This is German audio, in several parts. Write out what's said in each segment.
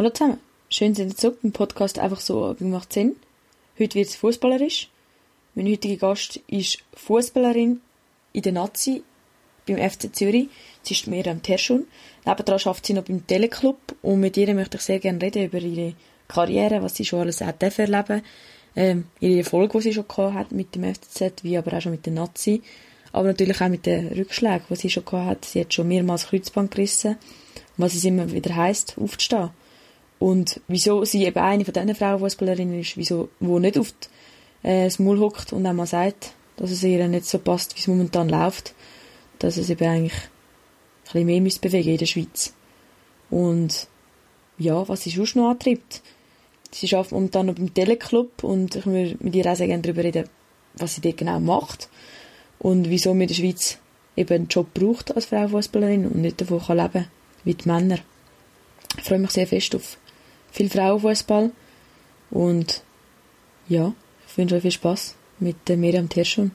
Hallo zusammen, schön sind ihr zurück beim Podcast «Einfach so macht Sinn». Heute wird es fußballerisch. Mein heutiger Gast ist Fußballerin in der Nazi beim FC Zürich. Sie ist Miriam Terschun. Nebenan arbeitet sie noch beim Teleclub und mit ihr möchte ich sehr gerne reden über ihre Karriere, was sie schon alles hat erleben ähm, ihre Erfolge, die sie schon gehabt hat mit dem FCZ, wie aber auch schon mit der Nazi. Aber natürlich auch mit den Rückschlägen, die sie schon gehabt hat. Sie hat schon mehrmals Kreuzband gerissen. was es immer wieder heisst, aufzustehen. Und wieso sie eben eine von diesen Frauenfußballerinnen ist, wieso, wo nicht auf die, äh, das Maul hockt und einmal sagt, dass es ihr nicht so passt, wie es momentan läuft, dass es eben eigentlich ein bisschen mehr müsste bewegen in der Schweiz. Und ja, was sie sonst noch antreibt. Sie arbeitet momentan noch beim Teleclub und ich würde mit ihr auch sehr gerne darüber reden, was sie dort genau macht und wieso man in der Schweiz eben einen Job braucht als Frauenfußballerin und nicht davon kann leben wie die Männer. Ich freue mich sehr fest auf viel Frauenfußball und ja, ich wünsche euch viel Spaß mit der Miriam Terschun.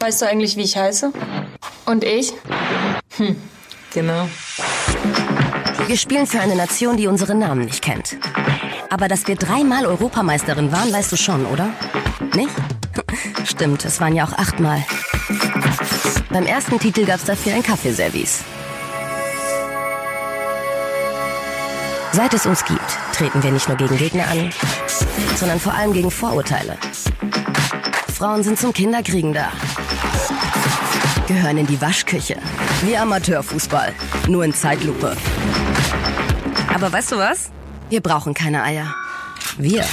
Weißt du eigentlich, wie ich heiße? Und ich? Hm, genau. Wir spielen für eine Nation, die unsere Namen nicht kennt. Aber dass wir dreimal Europameisterin waren, weißt du schon, oder? Nicht? Stimmt, es waren ja auch achtmal. Beim ersten Titel gab es dafür ein Kaffeeservice. Seit es uns gibt, treten wir nicht nur gegen Gegner an, sondern vor allem gegen Vorurteile. Frauen sind zum Kinderkriegen da. Gehören in die Waschküche. Wie Amateurfußball. Nur in Zeitlupe. Aber weißt du was? Wir brauchen keine Eier. Wir.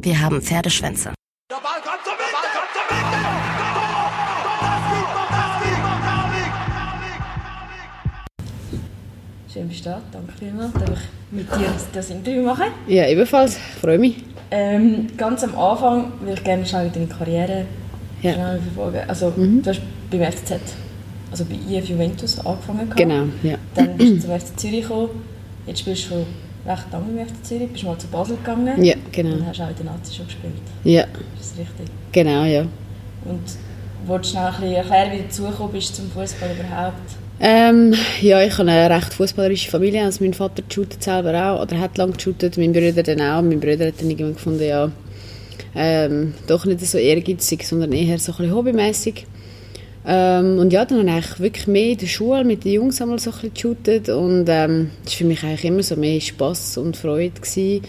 Wir haben Pferdeschwänze. Du da. Danke vielmals. Darf ich mit dir das Interview machen? Ja, ebenfalls. Ich freue mich. Ähm, ganz am Anfang würde ich gerne schnell deine Karriere ja. schnell verfolgen. Also, mhm. du hast beim FCZ, also bei IF Juventus angefangen. Gehabt. Genau, ja. Dann bist du zum FC Zürich gekommen. Jetzt bist du schon recht lange beim FC Zürich. Bist mal zu Basel gegangen. Ja, genau. Und hast auch in der Nazi schon gespielt. Ja. Ist das richtig? Genau, ja. Und wolltest du schnell ein bisschen erklären, wie du dazugekommen bist zum Fußball überhaupt? Ähm, ja, ich habe eine recht fußballerische Familie. Also mein Vater shootet selber auch oder hat lange geshootet, mein Bruder dann auch. Mein Bruder hat dann irgendwann gefunden, ja, ähm, doch nicht so ehrgeizig, sondern eher so ein bisschen hobbymäßig. Ähm, und ja, dann habe ich wirklich mehr in der Schule mit den Jungs einmal so ein bisschen geshootet und ähm, das war für mich eigentlich immer so mehr Spass und Freude gewesen.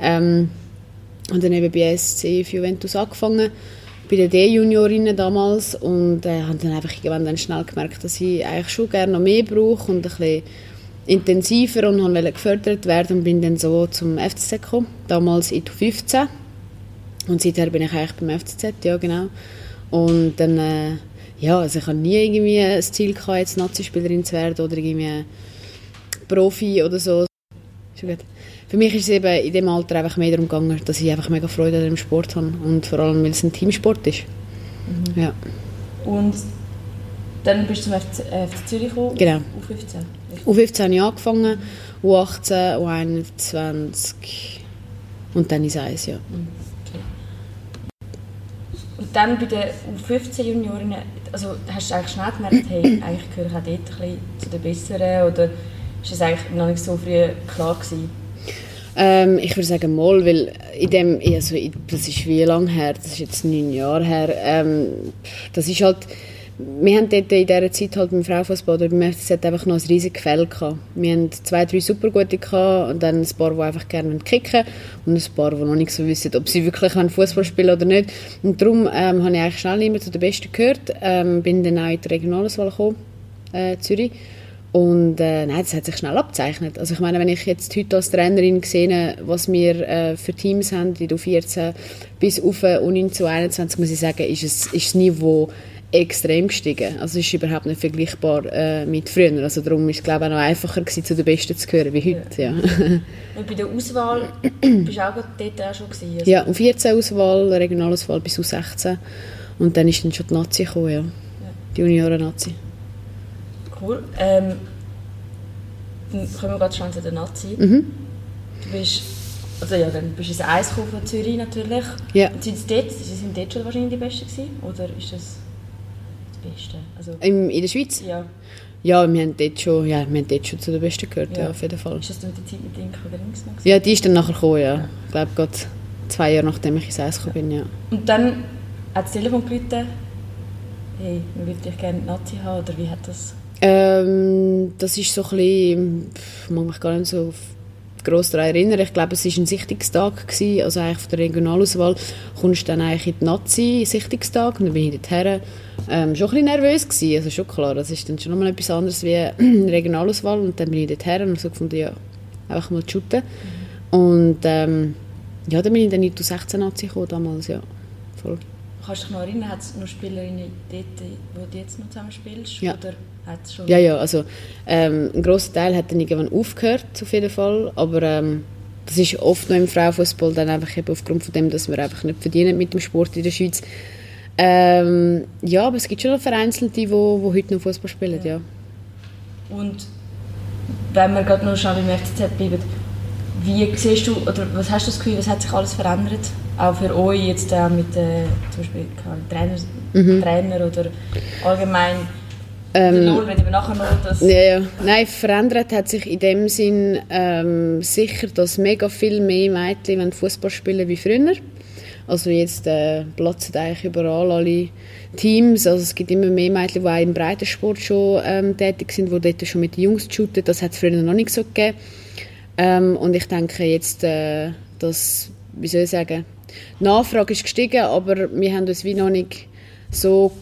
Ähm, und dann eben bei SC Juventus angefangen bei den D-Juniorinnen damals und äh, habe dann einfach irgendwann dann schnell gemerkt, dass ich eigentlich schon gerne noch mehr brauche und ein bisschen intensiver und wollte gefördert werden und bin dann so zum FCZ gekommen, damals in 15 und seither bin ich eigentlich beim FCZ, ja genau. Und dann, äh, ja, also ich habe nie irgendwie das Ziel gehabt, jetzt Nazi-Spielerin zu werden oder irgendwie Profi oder so. Schon gut für mich ist es eben in dem Alter einfach mehr darum gegangen, dass ich einfach mega Freude an dem Sport habe und vor allem, weil es ein Teamsport ist. Mhm. Ja. Und dann bist du zum FC, äh, FC Zürich gekommen? Genau. U15? U15 habe ich angefangen, U18, U21 und dann ist eins, ja. Mhm, okay. Und dann bei den U15 Juniorinnen, also hast du eigentlich schnell gemerkt, hey, eigentlich gehöre ich auch dort ein bisschen zu den Besseren oder ist das eigentlich noch nicht so früh klar gewesen? Ähm, ich würde sagen mal, weil in dem, also das ist wie lange her, das ist jetzt neun Jahre her, ähm, das ist halt, wir haben dort in dieser Zeit halt beim Frauenfußball oder beim FCZ einfach noch ein riesiges Feld gehabt. Wir haben zwei, drei Supergute gehabt und dann ein paar, die einfach gerne kicken und ein paar, die noch nicht so wissen, ob sie wirklich Fußball spielen oder nicht. Und darum ähm, habe ich eigentlich schnell immer zu den Besten gehört, ähm, bin dann auch in die Regionalauswahl gekommen, äh, Zürich und äh, nein, das hat sich schnell abgezeichnet. Also ich meine, wenn ich jetzt heute als Trainerin sehe, was wir äh, für Teams haben, die du 14 bis auf U19 zu 21, muss ich sagen, ist, es, ist das Niveau extrem gestiegen. Also es ist überhaupt nicht vergleichbar äh, mit früher. Also darum ist es glaube ich auch noch einfacher gewesen, zu den Besten zu gehören wie heute. Ja. Und bei der Auswahl bist du auch dort auch schon gewesen? Also ja, um 14 Auswahl, Regionalauswahl bis U16 und dann ist dann schon die Nazi gekommen, ja. ja. Die Junioren-Nazi. Cool. Ähm, dann kommen wir gerade schon zu der Nazi. Mhm. Du bist, also ja, dann bist du ins Eis von Zürich natürlich. Ja. sind sie dort, sie sind dort schon wahrscheinlich die Besten gewesen? Oder ist das das Beste? Also, Im, in der Schweiz? Ja. Ja, wir haben dort schon, ja, wir haben dort schon zu den Besten gehört, ja, Ja. auf jeden Fall. Ist das dann die Zeit mit Inka links noch? Ja, die ist dann nachher gekommen, ja. Ich glaube, gerade zwei Jahre nachdem ich ins Eis gekommen bin, ja. Und dann hat das Telefon gerufen, hey, wir würden dich gerne Nazi haben, oder wie hat das... Ähm, das ist so ein bisschen, ich mag mich gar nicht so gross daran erinnern. Ich glaube, es war ein Sichtungstag, gewesen, also eigentlich von der Regionalauswahl kommst du dann eigentlich in die Nazi-Sichtungstag und dann bin ich dorthin. Ähm, schon ein bisschen nervös gewesen, also schon klar, das ist dann schon nochmal etwas anderes wie Regionalauswahl und dann bin ich dorthin und so gefunden, ja, einfach mal shooten. Und ähm, ja, dann bin ich dann in die 16 Nazi gekommen damals, ja, voll. Kannst du dich noch erinnern, hat es noch Spielerinnen dort, wo du jetzt noch zusammen spielst? Ja. Oder hat es schon... Ja, ja, also ähm, ein grosser Teil hat dann irgendwann aufgehört, auf jeden Fall, aber ähm, das ist oft noch im Frauenfußball dann einfach eben aufgrund von dem, dass wir einfach nicht verdienen mit dem Sport in der Schweiz. Ähm, ja, aber es gibt schon noch Vereinzelte, die wo, heute noch Fußball spielen, ja. Und wenn wir gerade noch schnell beim FCZ bleiben, wie siehst du, oder was hast du das Gefühl, was hat sich alles verändert? Auch für euch jetzt äh, mit äh, zum Beispiel keine Ahnung, Trainer, Trainer oder allgemein Ähm, der Lohn, reden wir nachher noch, dass... Ja, ja. Nein, verändert hat sich in dem Sinn ähm, sicher, dass mega viel mehr Mädchen Fußball spielen wie früher. Also jetzt äh, platzen eigentlich überall alle Teams. Also es gibt immer mehr Mädchen, die auch im Breitensport schon ähm, tätig sind, die dort schon mit den Jungs shooten. Das hat es früher noch nicht so gegeben. Ähm, und ich denke jetzt, äh, dass, wie soll ich sagen, die Nachfrage ist gestiegen, aber wir haben uns wie noch nicht so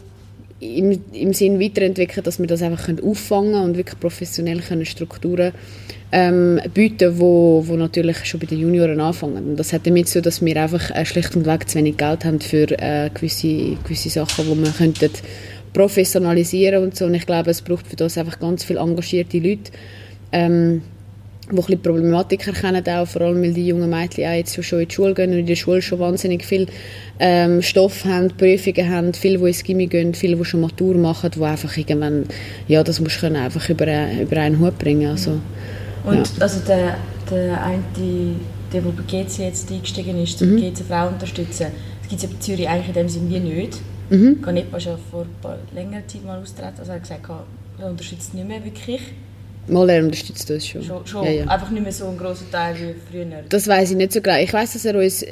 im, im Sinn weiterentwickelt, dass wir das einfach können auffangen und wirklich professionell können Strukturen ähm, bieten, wo, wo natürlich schon bei den Junioren anfangen. Und das hat damit zu, dass wir einfach äh, schlicht und weg zu wenig Geld haben für äh, gewisse, gewisse Sachen, die wir könnten professionalisieren und so. Und ich glaube, es braucht für das einfach ganz viele engagierte Leute, ähm, die ein Problematik erkennen, auch, vor allem weil die jungen Mädchen auch jetzt schon in die Schule gehen und in der Schule schon wahnsinnig viel ähm, Stoff haben, Prüfungen haben, viele, die ins Gimmi gehen, viele, die schon Matur machen, die einfach irgendwann, ja, das musst du können einfach über, über einen Hut bringen. Also, Und also der, der eine, der, der bei GC jetzt eingestiegen ist, Mhm. GC Frau unterstützen, das gibt es ja in Zürich eigentlich in dem Sinne wie nicht. Mhm. Canepa ja vor ein paar längerer Zeit mal austreten, also er hat gesagt, er unterstützt nicht mehr wirklich. Mal er unterstützt uns schon. Schon, schon Ja, ja. einfach nicht mehr so ein grosser Teil wie früher. Das weiß ich nicht so genau. Ich weiß, dass er uns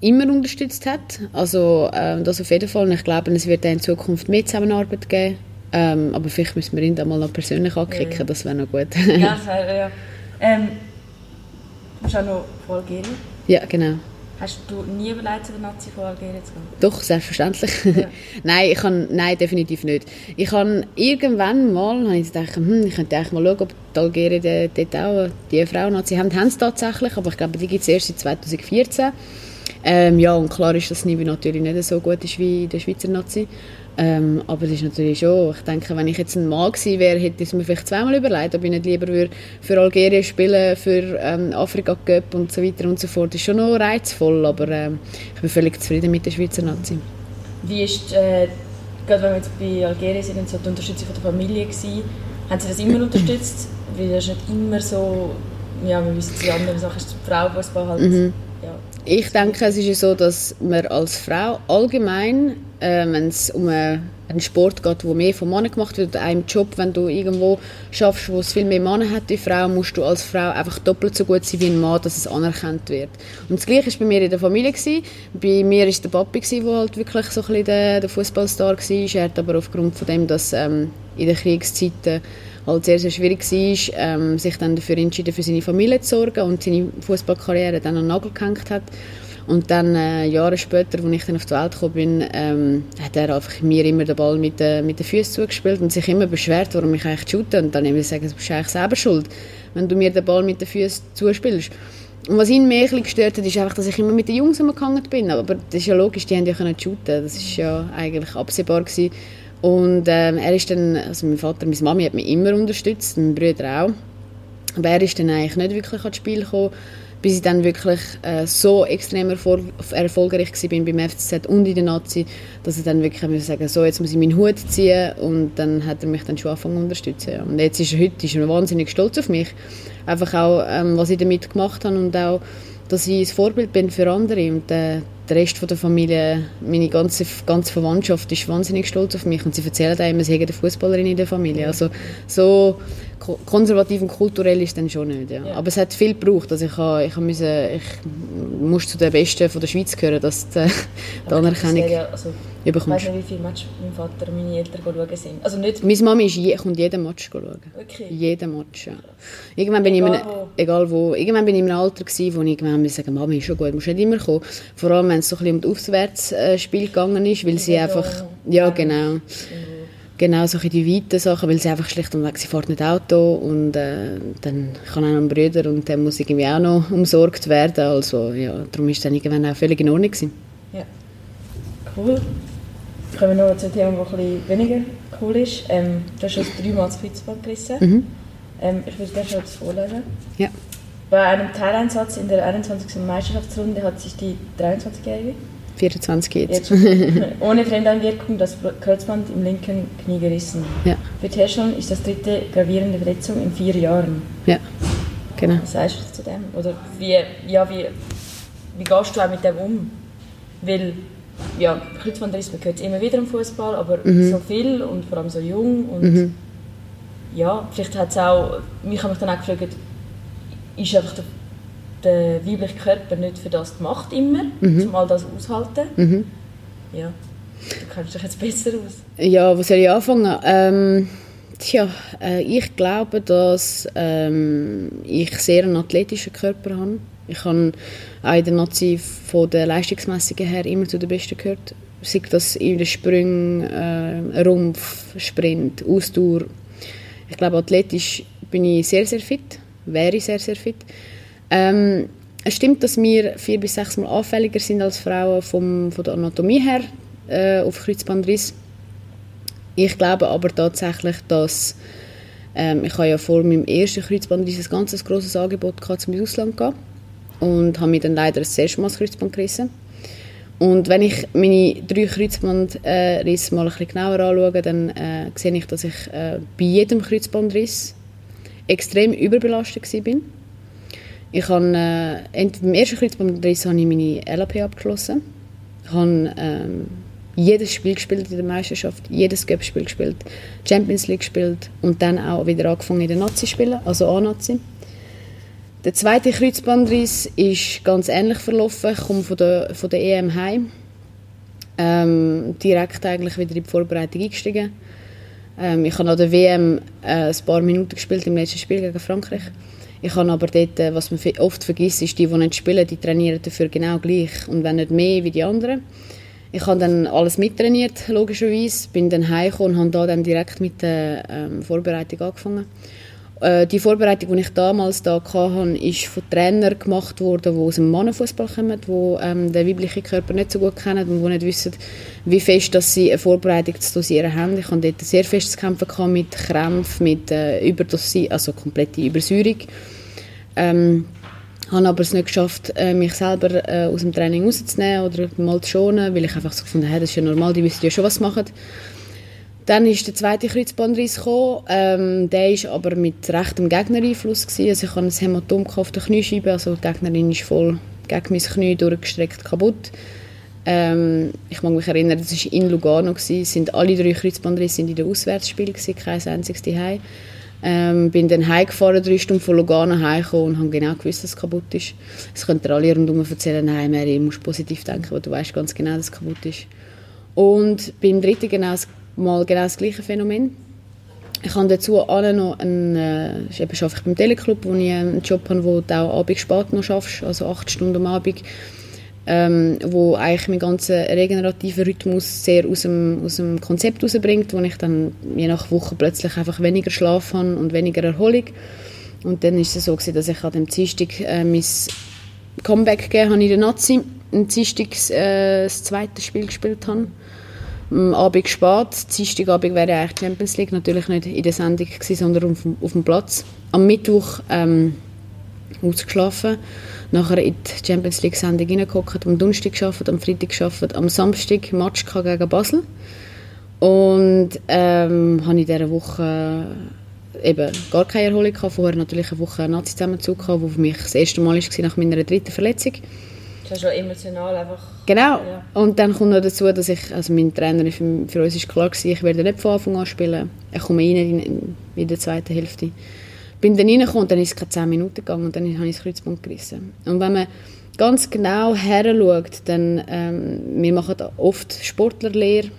immer unterstützt hat. Also ähm, das auf jeden Fall. Und ich glaube, es wird auch in Zukunft mehr Zusammenarbeit geben. Ähm, aber vielleicht müssen wir ihn da mal noch persönlich ankicken. Ja, ja. Das wäre noch gut. ja, das wäre, ja. Ähm, du bist auch noch Algerien. ja, genau. Hast du nie überlegt, zu der Nazi von Algerien zu gehen? Doch, selbstverständlich. Ja. nein, ich kann, nein, definitiv nicht. Ich habe irgendwann mal habe ich gedacht, hm, ich könnte eigentlich mal schauen, ob die Algerien de- dort auch die Frauennazi haben. Haben sie tatsächlich, aber ich glaube, die gibt es erst seit 2014. Ähm, ja, und klar ist, dass das Niveau natürlich nicht so gut ist wie der Schweizer Nazi. Ähm, aber es ist natürlich schon, ich denke, wenn ich jetzt ein Mann gewesen wäre, hätte ich es mir vielleicht zweimal überlegt, ob ich nicht lieber würde für Algerien spielen, für ähm, Afrika Cup und so weiter und so fort. Das ist schon noch reizvoll, aber ähm, ich bin völlig zufrieden mit der Schweizer Nazi. Wie ist, äh, gerade wenn wir jetzt bei Algerien sind, so die Unterstützung von der Familie gewesen, haben sie das immer unterstützt? Weil das ist nicht immer so, ja, wir wissen, die anderen Sachen ist Frauenfußball halt, Mhm. Ich denke, es ist ja so, dass man als Frau allgemein, äh, wenn es um eine, einen Sport geht, wo mehr von Männern gemacht wird, oder einem Job, wenn du irgendwo schaffst, wo es viel mehr Männer hat wie Frau, musst du als Frau einfach doppelt so gut sein wie ein Mann, dass es anerkannt wird. Und das Gleiche war bei mir in der Familie. Gewesen. Bei mir war der Papi, gewesen, der halt wirklich so ein bisschen der, der Fußballstar war. Er hat aber aufgrund von dem, dass ähm, in den Kriegszeiten halt sehr, sehr schwierig war, ähm, sich dann dafür entschieden, für seine Familie zu sorgen und seine Fußballkarriere dann an den Nagel gehängt hat. Und dann, äh, Jahre später, als ich dann auf die Welt gekommen bin, ähm, hat er einfach mir immer den Ball mit, den mit den Füßen zugespielt und sich immer beschwert, warum ich eigentlich shoote. Und dann habe ich gesagt, du bist eigentlich selber schuld, wenn du mir den Ball mit den Füßen zuspielst. Und was ihn mehr gestört hat, ist einfach, dass ich immer mit den Jungs umgehangen bin. Aber das ist ja logisch, die haben ja shooten. Das ist ja eigentlich absehbar gewesen. Und ähm, er ist dann, also mein Vater, meine Mami hat mich immer unterstützt, mein Bruder auch. Aber er ist dann eigentlich nicht wirklich ans Spiel gekommen, bis ich dann wirklich äh, so extrem erfolg erfolgreich war beim FCZ und in der Nazi, dass ich dann wirklich muss sagen so, jetzt muss ich meinen Hut ziehen und dann hat er mich dann schon angefangen zu unterstützen. Und jetzt ist er heute ist er wahnsinnig stolz auf mich. Einfach auch, ähm, was ich damit gemacht habe und auch, dass ich ein Vorbild bin für andere und äh, der Rest der Familie, meine ganze, ganze Verwandtschaft ist wahnsinnig stolz auf mich und sie erzählen einem, sie hätten eine Fußballerin in der Familie. Also so konservativ und kulturell ist dann schon nicht. Ja. Ja. Aber es hat viel gebraucht. Also ich, habe, ich, habe müssen, ich muss zu den Besten von der Schweiz gehören, dass die, die Anerkennung ja, also, bekommst. Ich weiß nicht, wie viele Matches mein Vater und meine Eltern schauen sind. Also nicht Meine Mama ist je, kommt jeden Match schauen. Okay. Jeden Match, ja. Irgendwann bin egal, ich in einem, wo. egal wo. Irgendwann bin ich in einem Alter gewesen, wo ich irgendwann musste sagen, Mama ist schon gut, musst nicht immer kommen. Vor allem, wenn es so ein bisschen um das Aufwärtsspiel gegangen ist, weil sie einfach... Ja, genau. Mhm genau solche die weiten Sachen, weil sie einfach schlicht und weg, sie fährt nicht Auto und äh, dann kann auch noch ein Bruder und der muss irgendwie auch noch umsorgt werden, also ja, darum ist es dann irgendwann auch völlig in Ordnung gewesen. Ja, cool. Kommen wir noch zu einem Thema, das ein weniger cool ist. Ähm, du hast schon dreimal das Kreuzband gerissen. Mhm. Ähm, ich würde gerne schon das vorlesen. Ja. Bei einem Teileinsatz in der 21. Meisterschaftsrunde hat sich die 23-Jährige 24 jetzt. Ohne Fremdeinwirkung das Kreuzband im linken Knie gerissen. Ja. Für Terscheln ist das dritte gravierende Verletzung in vier Jahren. Ja, genau. Was sagst du zu dem? Oder wie, ja, wie, wie gehst du auch mit dem um? Weil, ja, Kreuzbandriss, man hört immer wieder im Fußball, aber mhm. so viel und vor allem so jung und mhm. ja, vielleicht hat es auch, mich habe mich dann auch gefragt, ist einfach der der weibliche Körper nicht für das gemacht immer, mhm. um all das auszuhalten. Mhm. Ja, du kennst dich jetzt besser aus. Ja, wo soll ich anfangen? Ähm, tja, äh, ich glaube, dass ähm, ich sehr einen athletischen Körper habe. Ich habe auch in der Nazi von der Leistungsmessungen her immer zu den Besten gehört. Sei das in den Sprüngen, äh, Rumpf, Sprint, Ausdauer. Ich glaube, athletisch bin ich sehr, sehr fit, wäre ich sehr, sehr fit. Ähm, es stimmt, dass wir vier bis sechs Mal anfälliger sind als Frauen vom, von der Anatomie her äh, auf Kreuzbandriss. Ich glaube aber tatsächlich, dass ähm, ich habe ja vor meinem ersten Kreuzbandriss ein ganz grosses Angebot gehabt, zum Ausland zu gehen und habe mir dann leider das erste Mal das Kreuzband gerissen. Und wenn ich meine drei Kreuzbandrisse mal ein bisschen genauer anschaue, dann äh, sehe ich, dass ich äh, bei jedem Kreuzbandriss extrem überbelastet war ich habe, äh, beim ersten Kreuzbandriss habe ich meine LAP abgeschlossen. Ich habe ähm, jedes Spiel gespielt in der Meisterschaft, jedes Cup-Spiel gespielt, Champions League gespielt und dann auch wieder angefangen in der Nazi spielen, also A-Nazi. Der zweite Kreuzbandriss ist ganz ähnlich verlaufen. Ich komme von der, von der EM heim. Ähm, direkt eigentlich wieder in die Vorbereitung eingestiegen. Ähm, ich habe an der WM äh, ein paar Minuten gespielt im letzten Spiel gegen Frankreich. Ich habe aber dort, äh, was man oft vergisst, ist, die, die nicht spielen, die trainieren dafür genau gleich und wenn nicht mehr wie die anderen. Ich habe dann alles mittrainiert, logischerweise, bin dann heimgekommen und habe da dann direkt mit der ähm, Vorbereitung angefangen. Äh, die Vorbereitung, die ich damals da hatte, ist von Trainern gemacht worden, die aus dem Mannenfußball kommen, die ähm, den weiblichen Körper nicht so gut kennen und die nicht wissen, wie fest dass sie eine Vorbereitung zu dosieren haben. Ich hatte dort sehr fest zu kämpfen mit Krämpfen, mit äh, Überdosi also komplette Übersäuerung. Ähm, habe aber es nicht geschafft, äh, mich selber äh, aus dem Training rauszunehmen oder mal zu schonen, weil ich einfach so gefunden habe, das ist ja normal, die wissen ja schon, was sie machen. Dann ist der zweite Kreuzbandriss gekommen. Ähm, der ist aber mit rechtem Gegnereinfluss gewesen. Also ich hatte ein Hämatom auf der Kniescheibe, also die Gegnerin ist voll gegen mein Knie durchgestreckt kaputt. Ähm, ich mag mich erinnern, das war in Lugano. Gewesen. Es sind alle drei Kreuzbandrisse in den Auswärtsspielen, kein einziges Zuhause. Ähm, bin dann heimgefahren, drei Stunden von Lugano heimgekommen und habe genau gewusst, dass es kaputt ist. Es könnten alle rundherum erzählen, nein, Mary, du musst positiv denken, weil du weißt ganz genau, dass es kaputt ist. Und beim dritten genau das mal genau das gleiche Phänomen. Ich habe dazu alle noch einen, äh, eben arbeite beim Teleclub, wo ich einen Job habe, wo du auch abends spät noch schaffst, also acht Stunden am Abend, ähm, wo eigentlich meinen ganzen regenerativen Rhythmus sehr aus dem, aus dem Konzept herausbringt, wo ich dann je nach Woche plötzlich einfach weniger Schlaf habe und weniger Erholung. Und dann ist es so gewesen, dass ich an dem Dienstag äh, mein Comeback gegeben habe in der Nazi, am Dienstag äh, das zweite Spiel gespielt habe am Abend spät. Dienstagabend wäre eigentlich Champions League natürlich nicht in der Sendung gewesen, sondern auf, auf dem Platz. Am Mittwoch ähm, ausgeschlafen, nachher in die Champions League Sendung reingeguckt, am Donnerstag geschafft, am Freitag geschafft, am Samstag Match gegen Basel und ähm, habe in dieser Woche eben gar keine Erholung gehabt. Vorher natürlich eine Woche Nazi-Zusammenzug gehabt, wo für mich das erste Mal war nach meiner dritten Verletzung. Das ist schon emotional einfach... Genau. Ja. Und dann kommt noch dazu, dass ich, also mein Trainer, für, für uns ist klar gewesen, ich werde nicht von Anfang an spielen. Ich komme rein in, in, in der zweiten Hälfte. Bin dann reingekommen und dann ist es keine 10 Minuten gegangen und dann habe ich das Kreuzband gerissen. Und wenn man ganz genau her schaut, dann, ähm, wir machen oft Sportlerlehre,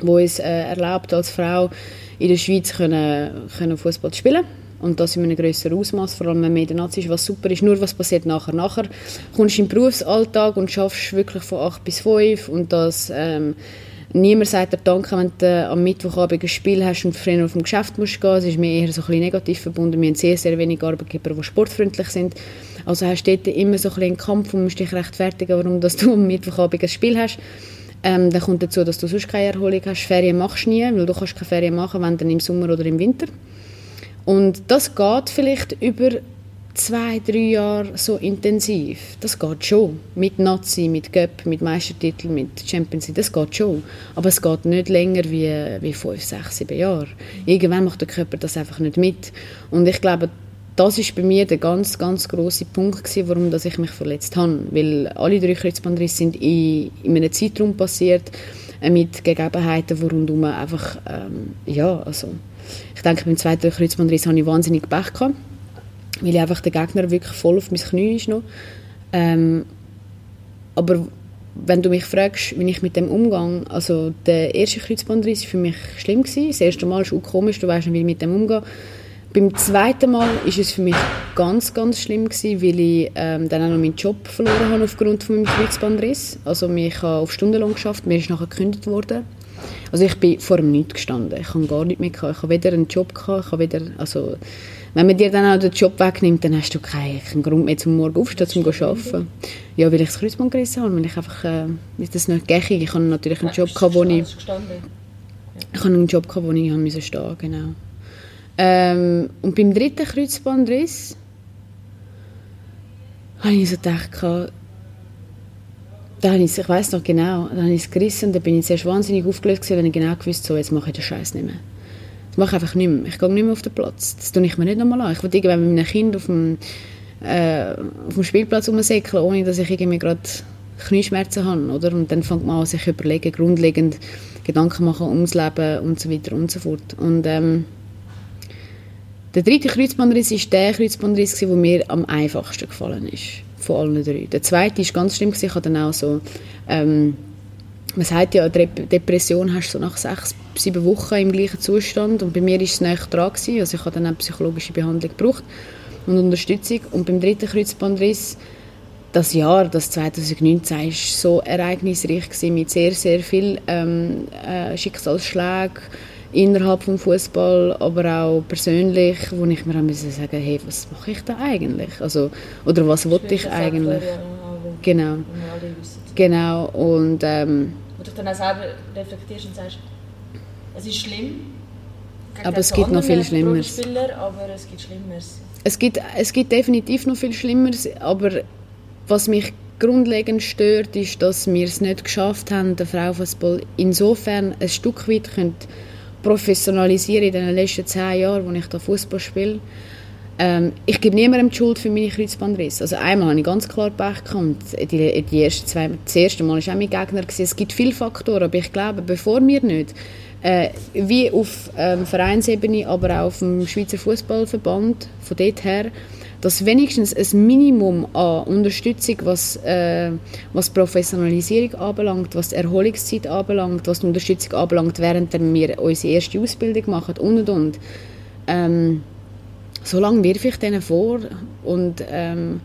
wo es äh, erlaubt, als Frau in der Schweiz können, können Fußball zu spielen und das in einem größeren Ausmaß, vor allem wenn man in der Nazi ist, was super ist. Nur was passiert nachher? Nachher kommst du den Berufsalltag und schaffst wirklich von 8 bis 5 und das ähm, niemand sagt dir Danke, wenn du am Mittwochabend ein Spiel hast und früher auf dem Geschäft musst gehen. Es ist mir eher so ein negativ verbunden. Wir haben sehr, sehr wenige Arbeitgeber, die sportfreundlich sind. Also hast du dort immer so ein einen Kampf und musst dich rechtfertigen, warum dass du am Mittwochabend ein Spiel hast. Ähm, dann kommt dazu, dass du sonst keine Erholung hast. Ferien machst du nie, weil du kannst keine Ferien machen, wenn dann im Sommer oder im Winter. Und das geht vielleicht über zwei, drei Jahre so intensiv. Das geht schon. Mit Nazi, mit Göpp, mit Meistertitel, mit Champions League, das geht schon. Aber es geht nicht länger wie, wie fünf, sechs, sieben Jahre. Irgendwann macht der Körper das einfach nicht mit. Und ich glaube, das ist bei mir der ganz, ganz große Punkt gewesen, warum dass ich mich verletzt habe. Weil alle drei Kreuzbandrisse sind in, in einem Zeitraum passiert, äh, mit Gegebenheiten, wo rundum einfach, ähm, ja, also, ich denke, beim zweiten Kreuzbandriss hatte ich wahnsinnig Pech gehabt, weil einfach der Gegner wirklich voll auf mein Knie ist noch. Ähm, aber wenn du mich fragst, wie ich mit dem umgehe, also der erste Kreuzbandriss war für mich schlimm gewesen. Das erste Mal ist auch komisch, du weißt nicht, wie ich mit dem umgehe. Beim zweiten Mal ist es für mich ganz, ganz schlimm gewesen, weil ich ähm, dann auch noch meinen Job verloren habe aufgrund von meinem Kreuzbandriss. Also ich habe auf stundenlang geschafft, mir ist nachher gekündigt worden. Also ich bin vor dem Nichts gestanden. Ich habe gar nichts mehr gehabt. Ich habe weder einen Job gehabt, ich habe weder, also wenn man dir dann auch den Job wegnimmt, dann hast du keinen, keinen Grund mehr zum Morgen aufstehen, zum zu arbeiten. Ja, weil ich das Kreuzband gerissen habe, weil ich einfach, äh, das nicht gächig. Ich habe natürlich einen Job gehabt, wo ich, ich habe einen Job gehabt, wo ich stehen musste, genau. Ähm, und beim dritten Kreuzbandriss habe ich so gedacht, da habe ich, weiß noch genau, da habe ich es gerissen und da bin ich sehr wahnsinnig aufgelöst gewesen, wenn ich genau gewusst so jetzt mache ich den Scheiß nicht mehr. Das mache ich einfach nicht mehr. Ich gehe nicht mehr auf den Platz. Das tue ich mir nicht nochmal an. Ich will irgendwann mit meinem Kind auf dem, äh, auf dem Spielplatz rumsäckeln, ohne dass ich irgendwie gerade Knieschmerzen habe, oder? Und dann fängt man an, sich überlegen, grundlegend Gedanken machen ums Leben und so weiter und so fort. Und ähm, der dritte Kreuzbandriss war der Kreuzbandriss, der mir am einfachsten gefallen ist. Von allen drei. Der zweite war ganz schlimm. Ich hatte dann auch so... Ähm, man sagt ja, Depression hast du so nach sechs, sieben Wochen im gleichen Zustand. Und bei mir war es näher dran. Gewesen. Also ich habe dann auch psychologische Behandlung gebraucht und Unterstützung. Und beim dritten Kreuzbandriss, das Jahr, das 2019, war so ereignisreich gewesen, mit sehr, sehr vielen ähm, äh, Schicksalsschlägen innerhalb des Fußball, aber auch persönlich, wo ich mir musste sagen, hey, was mache ich da eigentlich? Also, oder was wollte ich eigentlich? Genau. Genau. Und ähm, wo du dann auch selber reflektierst und sagst, es ist schlimm. Aber es gibt noch viel Schlimmeres. Aber es gibt Schlimmeres. Es gibt, es gibt definitiv noch viel Schlimmeres, aber was mich grundlegend stört, ist, dass wir es nicht geschafft haben, den Frauenfußball insofern ein Stück weit professionalisieren in den letzten zehn Jahren, als ich da Fußball spiele. Ähm, ich gebe niemandem die Schuld für meine Kreuzbandrisse. Also einmal habe ich ganz klar Pech gehabt. Die, die ersten zwei, das erste Mal war auch mein Gegner. Gewesen. Es gibt viele Faktoren, aber ich glaube, bevor wir nicht äh, wie auf ähm, Vereinsebene, aber auch auf dem Schweizer Fußballverband von dort her dass wenigstens ein Minimum an Unterstützung, was, äh, was Professionalisierung anbelangt, was die Erholungszeit anbelangt, was die Unterstützung anbelangt, während wir unsere erste Ausbildung machen und und und. Ähm, so lange wirf ich denen vor und ähm,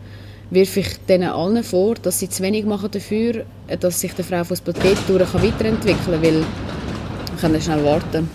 wirf ich denen allen vor, dass sie zu wenig machen dafür, dass sich der Frauenfußball dort weiterentwickeln kann, weil wir können schnell warten.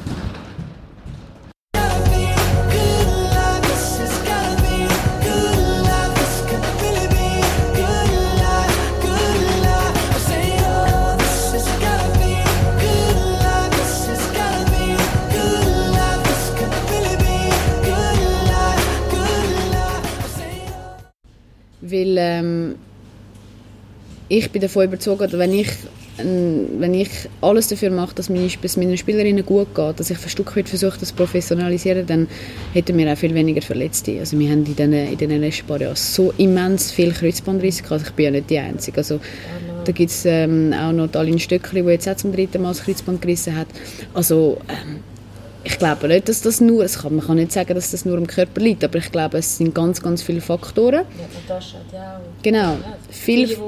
Ich bin davon überzeugt, wenn ich wenn ich alles dafür mache, dass es meinen Spielerinnen gut geht, dass ich ein Stück weit versuche, das zu professionalisieren, dann hätten wir auch viel weniger Verletzte. Also wir haben in den, in den letzten paar Jahren so immens viel Kreuzbandrisse Also ich bin ja nicht die Einzige. Also, da gibt es ähm, auch noch Aline Stöckli, die jetzt auch zum dritten Mal das Kreuzband gerissen hat. Also ähm, ich glaube nicht, dass das nur, es kann, man kann nicht sagen, dass das nur am Körper liegt, aber ich glaube, es sind ganz, ganz viele Faktoren. Ja, das hat ja auch. Genau. Ja, viele, viele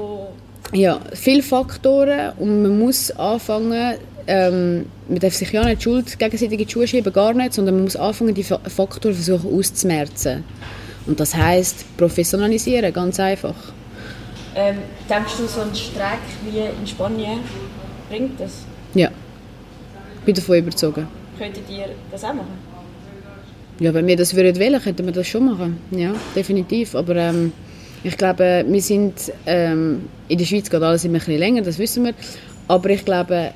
ja, viele Faktoren und man muss anfangen, ähm, man darf sich ja nicht Schuld gegenseitig in die Schuhe schieben, gar nicht, sondern man muss anfangen, die Faktoren versuchen auszumerzen. Und das heißt professionalisieren, ganz einfach. Ähm, denkst du, so ein Streik wie in Spanien bringt das? Ja, ich bin davon überzeugt. Könntet ihr das auch machen? Ja, wenn wir das würden wollen, könnten wir das schon machen. Ja, definitiv. Aber ähm, ich glaube, wir sind, ähm, in der Schweiz geht alles immer ein bisschen länger, das wissen wir. Aber ich glaube,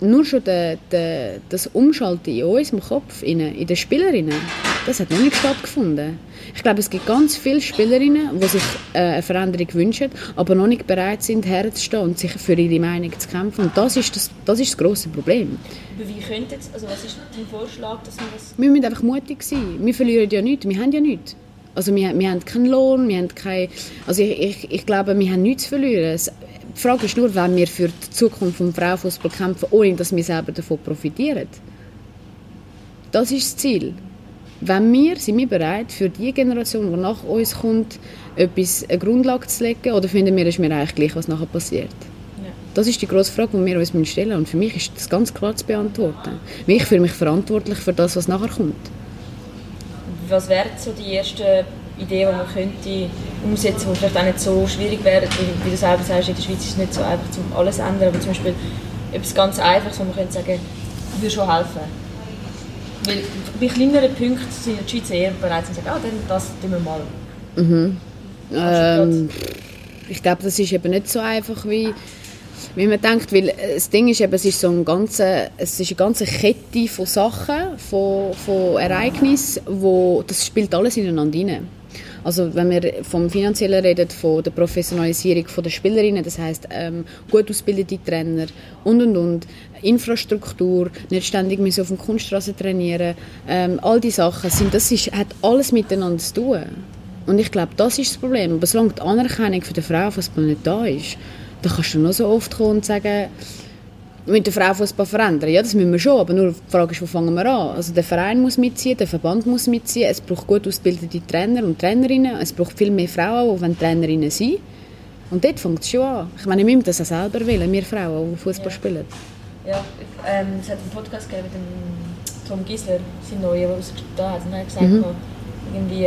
nur schon de, de, das Umschalten in unserem Kopf, in, in den Spielerinnen, das hat noch nicht stattgefunden. Ich glaube, es gibt ganz viele Spielerinnen, die sich äh, eine Veränderung wünschen, aber noch nicht bereit sind, herzustehen und sich für ihre Meinung zu kämpfen. Und das ist das, das, ist das grosse Problem. Aber wie könnte also was ist dein Vorschlag, dass man das... Wir müssen einfach mutig sein. Wir verlieren ja nichts, wir haben ja nichts. Also wir, wir haben keinen Lohn, wir haben keine... Also ich, ich, ich glaube, wir haben nichts zu verlieren. Die Frage ist nur, wenn wir für die Zukunft des Frauenfußball kämpfen, ohne dass wir selber davon profitieren. Das ist das Ziel. Wenn wir, sind wir bereit, für die Generation, die nach uns kommt, etwas, eine Grundlage zu legen, oder finden wir, es ist mir eigentlich gleich, was nachher passiert? Ja. Das ist die grosse Frage, die wir uns stellen müssen. Und für mich ist das ganz klar zu beantworten. Ich fühle mich verantwortlich für das, was nachher kommt. Was wären so die ersten Ideen, die man könnte umsetzen, die vielleicht auch nicht so schwierig wären. Wie, wie du selber sagst, in der Schweiz ist es nicht so einfach, um alles zu ändern. Aber zum Beispiel etwas ganz Einfaches, wo man könnte sagen, würde schon helfen. Weil bei kleineren Punkten sind die Schweizer eher bereit zu sagen, ah, dann das tun wir mal. Mhm. Ähm, ich glaube, das ist eben nicht so einfach wie wie man denkt, weil das Ding ist eben, es ist so ein ganze, es ist eine ganze Kette von Sachen, von, von Ereignissen, wo, das spielt alles ineinander rein. Also wenn wir vom Finanziellen reden, von der Professionalisierung der Spielerinnen, das heißt ähm, gut ausgebildete Trainer und und und, Infrastruktur, nicht ständig müssen auf der Kunststraße trainieren, ähm, all diese Sachen, sind, das ist, hat alles miteinander zu tun. Und ich glaube, das ist das Problem. Aber solange die Anerkennung für die Frau Fußball nicht da ist, dann kannst du noch so oft kommen und sagen, wir müssen den Frauenfußball verändern. Ja, das müssen wir schon, aber nur die Frage ist, wo fangen wir an? Also der Verein muss mitziehen, der Verband muss mitziehen, es braucht gut ausgebildete Trainer und Trainerinnen, es braucht viel mehr Frauen, die Trainerinnen sein Und dort fängt es schon an. Ich meine, wir müssen das auch selber wollen, wir Frauen, die Fußball ja. spielen. Ja, ähm, es hat einen Podcast gegeben mit dem Tom Gisler, sein Neuer, der da hat, und er hat gesagt, mhm. irgendwie,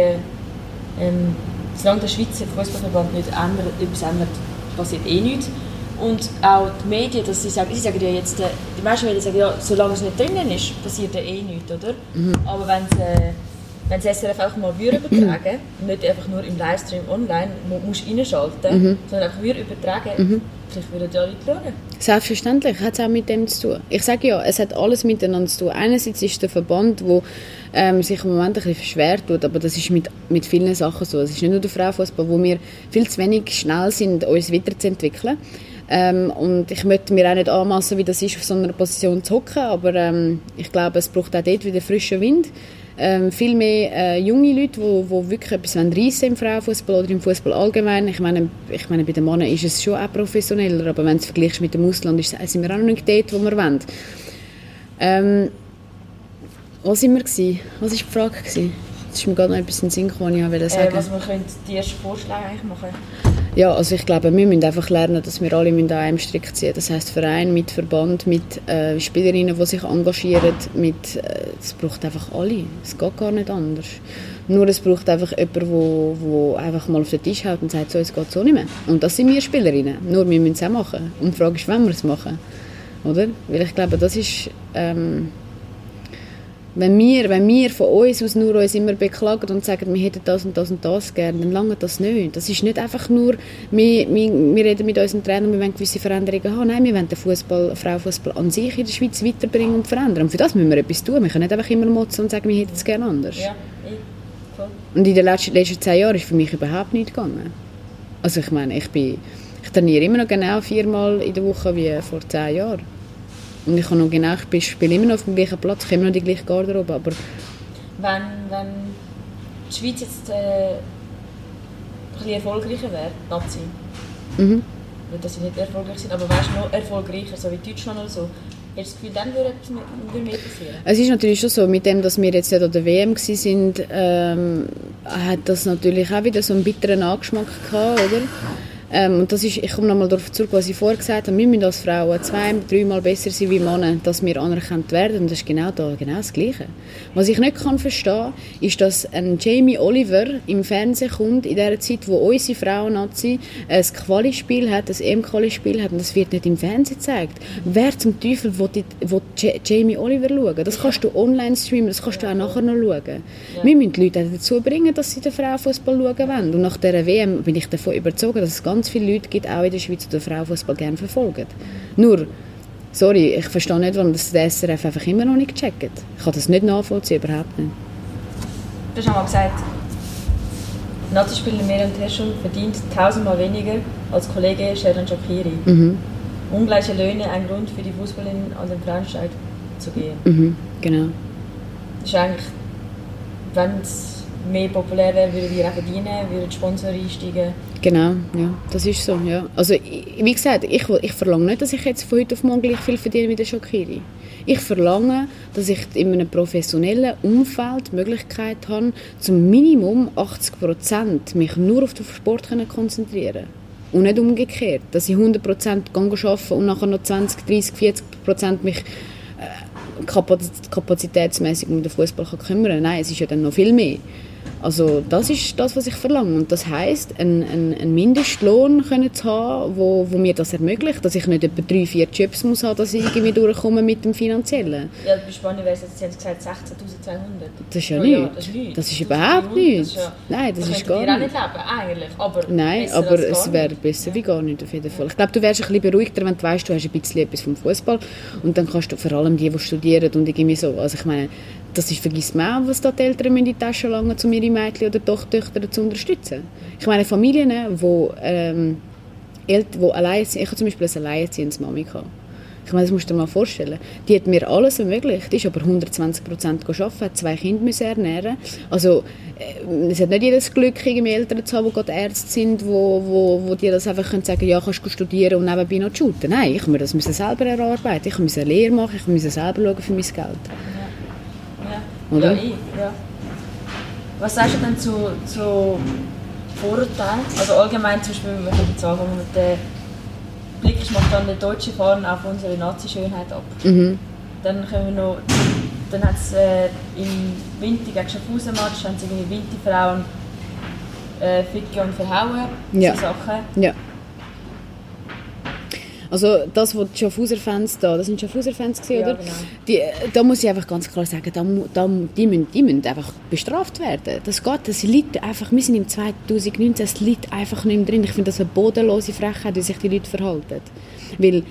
ähm, solange der Schweizer Fußballverband nicht ändert, etwas ändert, passiert eh nichts. Und auch die Medien, dass sie sagen, sie sagen ja jetzt, äh, die meisten Medien sagen ja, solange es nicht drinnen ist, passiert ja eh nichts, oder? Mhm. Aber wenn es wenn das SRF auch mal würde übertragen, mhm. nicht einfach nur im Livestream online, musst du reinschalten, mhm. sondern einfach würde übertragen, mhm. vielleicht würden die Leute schauen. Selbstverständlich hat es auch mit dem zu tun. Ich sage ja, es hat alles miteinander zu tun. Einerseits ist der Verband, der ähm, sich im Moment ein bisschen schwer tut, aber das ist mit, mit vielen Sachen so. Es ist nicht nur der Frauenfußball, wo wir viel zu wenig schnell sind, uns weiterzuentwickeln. Ähm, und ich möchte mir auch nicht anmassen, wie das ist, auf so einer Position zu hocken, aber ähm, ich glaube, es braucht auch dort wieder frischen Wind. Ähm, viel mehr äh, junge Leute, die wirklich etwas reissen im Frauenfußball oder im Fußball allgemein. Ich meine, ich meine, bei den Männern ist es schon auch professioneller, aber wenn du es vergleichst mit dem Ausland, ist, sind wir auch noch nicht dort, wo wir wollen. Ähm, was waren wir? Gewesen? Was war die Frage? Gewesen? Das ist mir gerade noch etwas in den Sinn gekommen, ich wollte sagen. Äh, was wir können die ersten Vorschläge eigentlich machen? Ja, also ich glaube, wir müssen einfach lernen, dass wir alle an einem Strick ziehen Das heißt Verein mit Verband, mit äh, Spielerinnen, die sich engagieren, mit, äh, es braucht einfach alle. Es geht gar nicht anders. Nur es braucht einfach jemanden, wo, wo einfach mal auf den Tisch hält und sagt, so, es geht so nicht mehr. Und das sind wir Spielerinnen. Nur wir müssen es auch machen. Und die Frage ist, wann wir es machen. Oder? Weil ich glaube, das ist... Ähm, wenn wir, wenn wir von uns aus nur uns immer beklagen und sagen, wir hätten das und das und das gerne, dann lange das nicht. Das ist nicht einfach nur, wir, wir, wir reden mit unserem Trainer und wir wollen gewisse Veränderungen haben. Nein, wir wollen den Fußball, Frauenfußball an sich in der Schweiz weiterbringen und verändern. Und für das müssen wir etwas tun. Wir können nicht einfach immer motzen und sagen, wir hätten es gerne anders. Ja, Und in den letzten, letzten zehn Jahren ist für mich überhaupt nichts gegangen. Also ich meine, ich bin, ich Ich trainiere immer noch genau viermal in der Woche wie vor zehn Jahren. Und ich, kann noch genau, ich spiele immer noch auf dem gleichen Platz, ich habe immer noch die gleiche Garderobe, aber... Wenn, wenn die Schweiz jetzt äh, ein bisschen erfolgreicher wäre, Nazi, Mhm. nicht, dass sie nicht erfolgreich sind, aber weißt du, noch erfolgreicher, so wie Deutschland oder so, hättest du das Gefühl, dann würde mehr passieren? Es ist natürlich schon so, mit dem, dass wir jetzt ja an der WM waren, ähm, hat das natürlich auch wieder so einen bitteren Angeschmack gehabt, oder? Ähm, und das ist, ich komme nochmal darauf zurück, was ich vorher gesagt habe, wir müssen als Frauen zwei, dreimal besser sein wie Männer, dass wir anerkannt werden. Und das ist genau da, genau das Gleiche. Was ich nicht kann verstehen, ist, dass ein Jamie Oliver im Fernsehen kommt, in der Zeit, wo unsere Frauen-Nazi ein Quali-Spiel hat, ein EM-Quali-Spiel hat, und das wird nicht im Fernsehen gezeigt. Wer zum Teufel will, die, will Ja- Jamie Oliver schauen? Das kannst du online streamen, das kannst du auch nachher noch schauen. Wir müssen die Leute dazu bringen, dass sie den Frauenfußball schauen wollen. Und nach dieser WM bin ich davon überzeugt, dass es ganz viele Leute gibt, auch in der Schweiz, die den Frauenfußball gerne verfolgen. Nur, sorry, ich verstehe nicht, warum das der SRF einfach immer noch nicht checkt. Ich kann das nicht nachvollziehen, überhaupt nicht. Du hast einmal gesagt, Nazi-Spieler und Herrschung verdient tausendmal weniger als Kollege Sheran Shakiri. Mhm. Ungleiche Löhne ein Grund für die Fußballerin an den Frauenstreit zu gehen. Mhm. Genau. Das ist eigentlich, wenn es mehr populär wäre, würden wir auch verdienen, würden Sponsoren einsteigen. Genau, ja, das ist so, ja. Also, wie gesagt, ich, ich verlange nicht, dass ich jetzt von heute auf morgen gleich viel verdiene wie der Shakiri. Ich verlange, dass ich in einem professionellen Umfeld die Möglichkeit habe, zum Minimum 80 Prozent mich nur auf den Sport konzentrieren und nicht umgekehrt, dass ich 100 Prozent arbeite und nachher noch 20, 30, 40 Prozent mich äh, kapaz- kapazitätsmäßig um den Fußball kann kümmern. Nein, es ist ja dann noch viel mehr. Also das ist das, was ich verlange. Und das heisst, einen, einen, einen Mindestlohn können zu haben, wo, wo mir das ermöglicht, dass ich nicht etwa drei, vier Jobs muss haben, dass ich irgendwie durchkomme mit dem Finanziellen. Ja, bei Spanien wäre es jetzt, sie haben gesagt, 16'200. Das ist ja Pro nichts. Jahr, Das ist nichts. Das ist 1000 überhaupt nichts. ja- Nein, das da ist gar auch nicht. nicht leben, eigentlich. Aber Nein, aber es wäre nicht. besser wie gar nicht auf jeden Fall. Ich glaube, du wärst ein bisschen beruhigter, wenn du weißt, du hast ein bisschen etwas vom Fußball und dann kannst du vor allem die, die studieren und irgendwie so, also ich meine, das ist, vergisst man auch, was da die Eltern in die Tasche langen, um ihre Mädchen oder Toch- Töchter zu unterstützen. Ich meine, Familien, wo, ähm, Eltern, wo allein, ich habe zum Beispiel eine alleinerziehendes Mami. Ich meine, das musst du dir mal vorstellen. Die hat mir alles ermöglicht. Ist aber 120 Prozent arbeiten, hat zwei Kinder müssen ernähren. Also, äh, es hat nicht jedes Glück, irgendwie Eltern zu haben, die gerade Ärzte sind, wo, wo, wo dir das einfach können sagen ja, kannst du studieren und nebenbei noch shooten. Nein, ich musste das selber erarbeiten. Ich musste eine Lehre machen, ich musste selber schauen für mein Geld. Ja, Oder? ja, ich, ja. Was sagst du denn zu, zu Vorurteilen? Also allgemein zum Beispiel, wir können sagen, mit der Blick macht dann der deutsche Fahren auf unsere Nazi-Schönheit ab. Mhm. Dann können wir noch, dann hat es äh, im Winter gegen Schaffhausen-Match, haben sie irgendwie Winterfrauen äh, Ficke und verhauen, Ja. so Sachen. Ja. Also das, was die Schaffhauser-Fans da, das sind Schaffhauser-Fans gewesen, Ja, oder? genau. Die, äh, da muss ich einfach ganz klar sagen, da, da, die, müssen, die müssen einfach bestraft werden. Das geht, das liegt einfach, wir sind im 2019, es liegt einfach nicht mehr drin. Ich finde das eine bodenlose Frechheit, wie sich die Leute verhalten. Weil,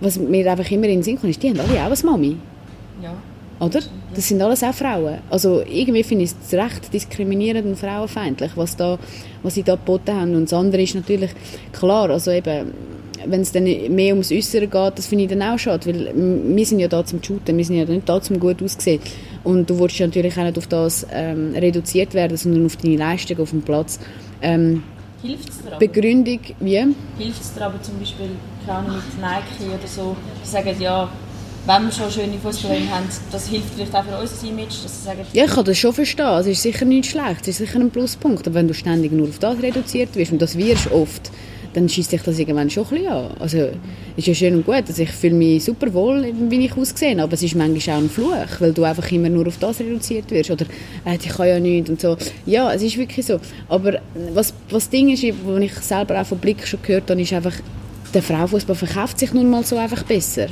was mir einfach immer in den Sinn kommt, ist, die haben alle auch eine Mami. Ja. Oder? Das sind alles auch Frauen. Also irgendwie finde ich es recht diskriminierend und frauenfeindlich, was, da, was sie da geboten haben. Und das andere ist natürlich klar, also eben, wenn es dann mehr ums Äußere geht, das finde ich dann auch schade, weil wir sind ja da zum Shooten, wir sind ja nicht da zum gut aussehen. Und du willst ja natürlich auch nicht auf das ähm, reduziert werden, sondern auf deine Leistung auf dem Platz. Ähm, Hilft es dir aber? Begründung, wie? Hilft es dir aber zum Beispiel, keine mit Nike oder so, die sagen, ja, wenn wir schon schöne Fußballerinnen haben, das hilft vielleicht auch für unser Image, dass sie sagen, Ja, ich kann das schon verstehen. Es ist sicher nicht schlecht. Es ist sicher ein Pluspunkt. Aber wenn du ständig nur auf das reduziert wirst, und das wirst oft, dann schießt dich das irgendwann schon ein bisschen an. Also, ist ja schön und gut. Also, ich fühle mich super wohl, wie ich aussehe. Aber es ist manchmal auch ein Fluch, weil du einfach immer nur auf das reduziert wirst. Oder, äh, ich kann ja nichts und so. Ja, es ist wirklich so. Aber was, was Ding ist, was ich selber auch von Blick schon gehört habe, ist einfach, der Frauenfußball verkauft sich nun mal so einfach besser.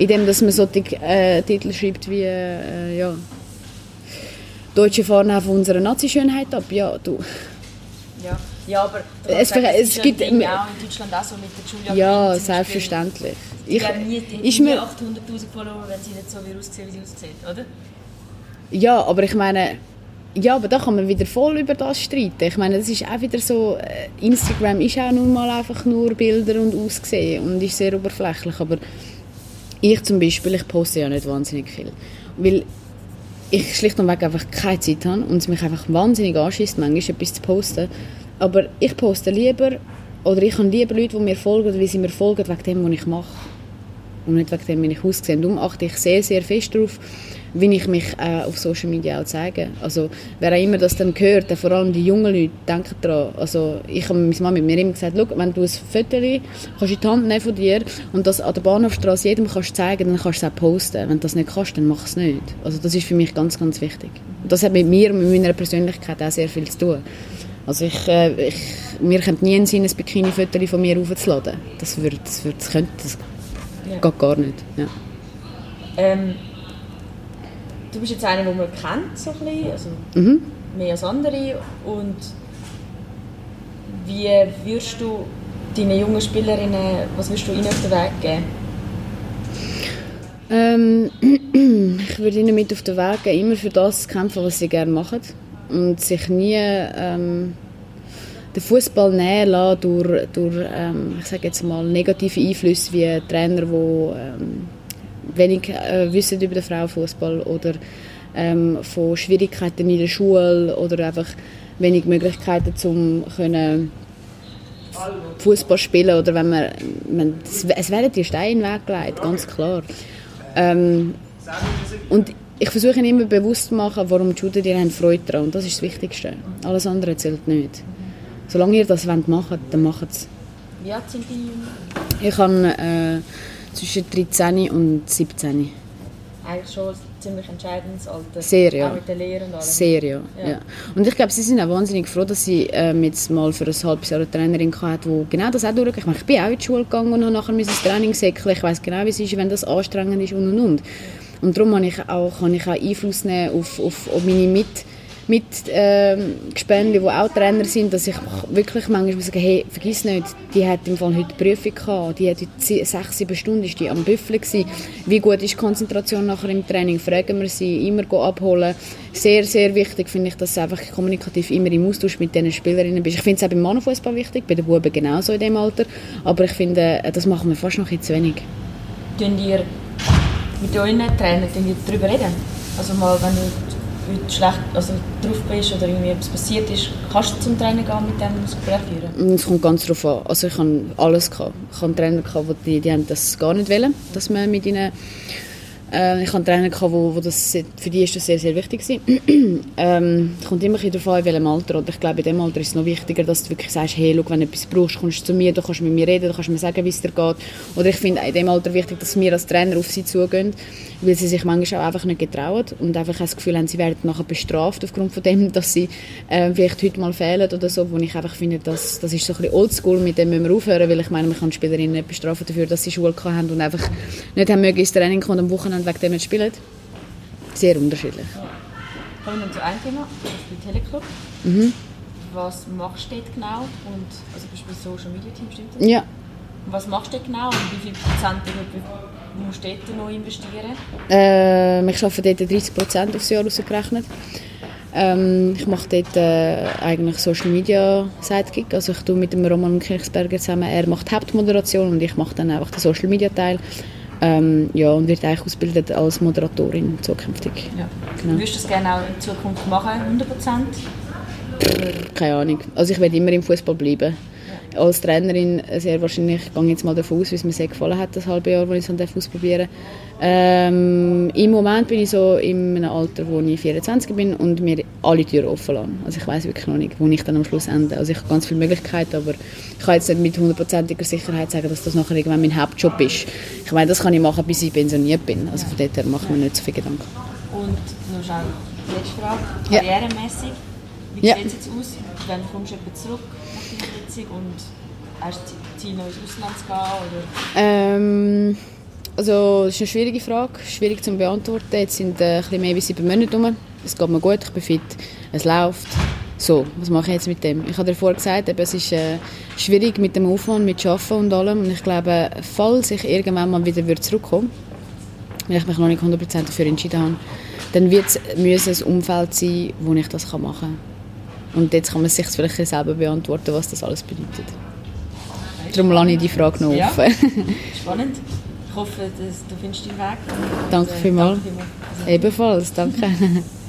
Indem dass man solche äh, Titel schreibt wie, äh, ja, Deutsche fahren auf unsere Nazi-Schönheit ab. Ja, du. ja, ja aber Es sagen, es ja gibt- auch in Deutschland auch so mit der Julia Ja, selbstverständlich. Die Ich, haben nie, die ist nie mir, 800'000 Follower, wenn sie nicht so wie aussehen, wie sie aussieht, oder? ja, aber ich meine, ja, aber da kann man wieder voll über das streiten. Ich meine, das ist auch wieder so, äh, Instagram ist auch nun mal einfach nur Bilder und Aussehen und ist sehr oberflächlich, aber ich zum Beispiel, ich poste ja nicht wahnsinnig viel, weil ich schlicht und weg einfach keine Zeit habe und es mich einfach wahnsinnig anschießt, manchmal etwas zu posten. Aber ich poste lieber, oder ich habe lieber Leute, die mir folgen, wie sie mir folgen, wegen dem, was ich mache. Und nicht wegen dem, wie ich aussehe. darum achte ich sehr, sehr fest darauf, wie ich mich äh, auf Social Media auch zeige. Also, wer auch immer das dann hört, vor allem die jungen Leute, denken daran. Also, ich habe meine Mama mit mir immer gesagt, wenn du ein Foto kannst in die Hand nehmen von dir und das an der Bahnhofstraße jedem kannst zeigen, dann kannst du es auch posten. Wenn du das nicht kannst, dann mach es nicht. Also, das ist für mich ganz, ganz wichtig. Und das hat mit mir und mit meiner Persönlichkeit auch sehr viel zu tun. Also ich, äh, ich, mir kommt nie in Sinn, ein Bikini-Foto von mir aufzuladen. Das, wird, das, wird, das, könnte, das ja. geht gar nicht. Ja. Ähm, du bist jetzt einer, den man kennt, so ein bisschen, also mhm. mehr als andere. Und wie würdest du deinen jungen Spielerinnen, was würdest du ihnen auf den Weg geben? Ähm, ich würde ihnen mit auf den Weg geben, immer für das kämpfen, was sie gerne machen. Und sich nie ähm, den Fußball nähen lassen durch, durch ähm, ich sage jetzt mal, negative Einflüsse wie Trainer, die ähm, wenig äh, wissen über den Frauenfußball oder ähm, von Schwierigkeiten in der Schule oder einfach wenig Möglichkeiten zum können Fußball spielen oder wenn man, man es werden die Steine in den Weg gelegt, ganz klar. Ähm, und ich versuche immer bewusst zu machen, warum die Schüler haben Freude daran und das ist das Wichtigste. Alles andere zählt nicht. Solange ihr das wollt machen dann macht es. Wie alt sind die Jungen? Ich habe äh, zwischen 13 und 17 eigentlich schon ein ziemlich entscheidendes Alter. Sehr, ja. Auch mit der Lehre und allem. Sehr, ja. ja. ja. Und ich glaube, sie sind auch wahnsinnig froh, dass sie ähm, jetzt mal für ein halbes Jahr eine Trainerin hatte, die genau das auch durchgeht. Ich, meine, ich bin auch in die Schule gegangen und habe nachher das Training säckeln. Ich weiß genau, wie es ist, wenn das anstrengend ist und und und. Und darum kann ich auch, kann ich auch Einfluss nehmen auf, auf, auf meine Mit- mit ähm, Gespendli, die auch Trainer sind, dass ich wirklich manchmal sage, hey, vergiss nicht, die hat im Fall heute Prüfung gehabt, die hat heute sechs, sieben Stunden ist die am Büffeln gewesen. Wie gut ist die Konzentration nachher im Training? Fragen wir sie, immer abholen. Sehr, sehr wichtig finde ich, dass du einfach kommunikativ immer im Austausch mit diesen Spielerinnen bist. Ich finde es auch beim Mannenfußball wichtig, bei den Buben genauso in dem Alter, aber ich finde, äh, das machen wir fast noch ein zu wenig. Tun ihr mit euren Trainern darüber reden? Also mal, wenn du heute schlecht also, drauf bist oder irgendwie etwas passiert ist, kannst du zum Trainer gehen mit dem Gespräch führen? Es kommt ganz darauf an. Also ich habe alles gehabt. Ich habe Trainer gehabt, die, die haben das gar nicht wollen, dass man mit ihnen äh, ich hatte Trainer, gehabt, wo, wo das, für die ist das sehr, sehr wichtig war. ähm, kommt immer darauf an, in welchem Alter. Und ich glaube, in diesem Alter ist es noch wichtiger, dass du wirklich sagst, hey, schau, wenn du etwas brauchst, kommst du zu mir, du kannst mit mir reden, du kannst mir sagen, wie es dir geht. Oder ich finde in diesem Alter wichtig, dass wir als Trainer auf sie zugehen, weil sie sich manchmal auch einfach nicht getrauen und einfach das Gefühl haben, sie werden nachher bestraft aufgrund von dem, dass sie äh, vielleicht heute mal fehlen oder so, wo ich einfach finde, dass, das ist so ein bisschen oldschool, mit dem müssen wir aufhören, weil ich meine, man kann Spielerinnen nicht bestrafen dafür, dass sie Schule haben und einfach nicht haben mögen ins Training kommen am Wochenende wegen dem spielen. Sehr unterschiedlich. Kommen wir zu einem Thema, das ist der Teleclub. Mhm. Was machst du dort genau? Und, also bist du Social Media Team, stimmt das? Ja. was machst du dort genau und wie viel Prozent musst du dort noch investieren? Äh, ich arbeite dort 30 Prozent aufs Jahr ausgerechnet. Ähm, ich mache dort äh, eigentlich Social Media Sidekick. Also ich tue mit dem Roman Kirchsberger zusammen. Er macht die Hauptmoderation und ich mache dann einfach den Social Media Teil. Ähm, ja, und wird eigentlich ausgebildet als Moderatorin zukünftig. Ja. Genau. Würdest du das gerne auch in Zukunft machen, 100 Prozent? Keine Ahnung. Also ich werde immer im Fußball bleiben als Trainerin sehr wahrscheinlich, ich gehe jetzt mal davon aus, wie es mir sehr gefallen hat, das halbe Jahr, wo ich es ausprobieren ähm, Im Moment bin ich so in einem Alter, wo ich 24 bin und mir alle Türen offen lasse. Also ich weiß wirklich noch nicht, wo ich dann am Schluss ende. Also ich habe ganz viele Möglichkeiten, aber ich kann jetzt nicht mit hundertprozentiger Sicherheit sagen, dass das nachher irgendwann mein Hauptjob ist. Ich meine, das kann ich machen, bis ich pensioniert bin. Also von daher mache ich mir nicht so viel Gedanken. Und noch schnell letzte Frage, karrieremässig, wie ja. sieht es jetzt aus? Wann kommst du zurück? Sitzung und hast du Ziel, noch ins Ausland zu gehen? Ähm, also, das ist eine schwierige Frage, schwierig zu beantworten. Jetzt sind äh, ein bisschen mehr wie sieben Monate rum. Es geht mir gut, ich bin fit, es läuft. So, was mache ich jetzt mit dem? Ich habe dir vorher gesagt, eben, es ist äh, schwierig mit dem Aufwand, mit Arbeiten und allem. Und ich glaube, falls ich irgendwann mal wieder zurückkomme, wenn ich mich noch nicht 100% dafür entschieden habe, dann wird es ein Umfeld sein, wo ich das machen kann. Und jetzt kann man sich vielleicht selber beantworten, was das alles bedeutet. Darum lasse ich die Frage noch Ja. offen. Spannend. Ich hoffe, dass du findest deinen Weg. Danke Und, äh, vielmals. danke vielmals. Ebenfalls, danke.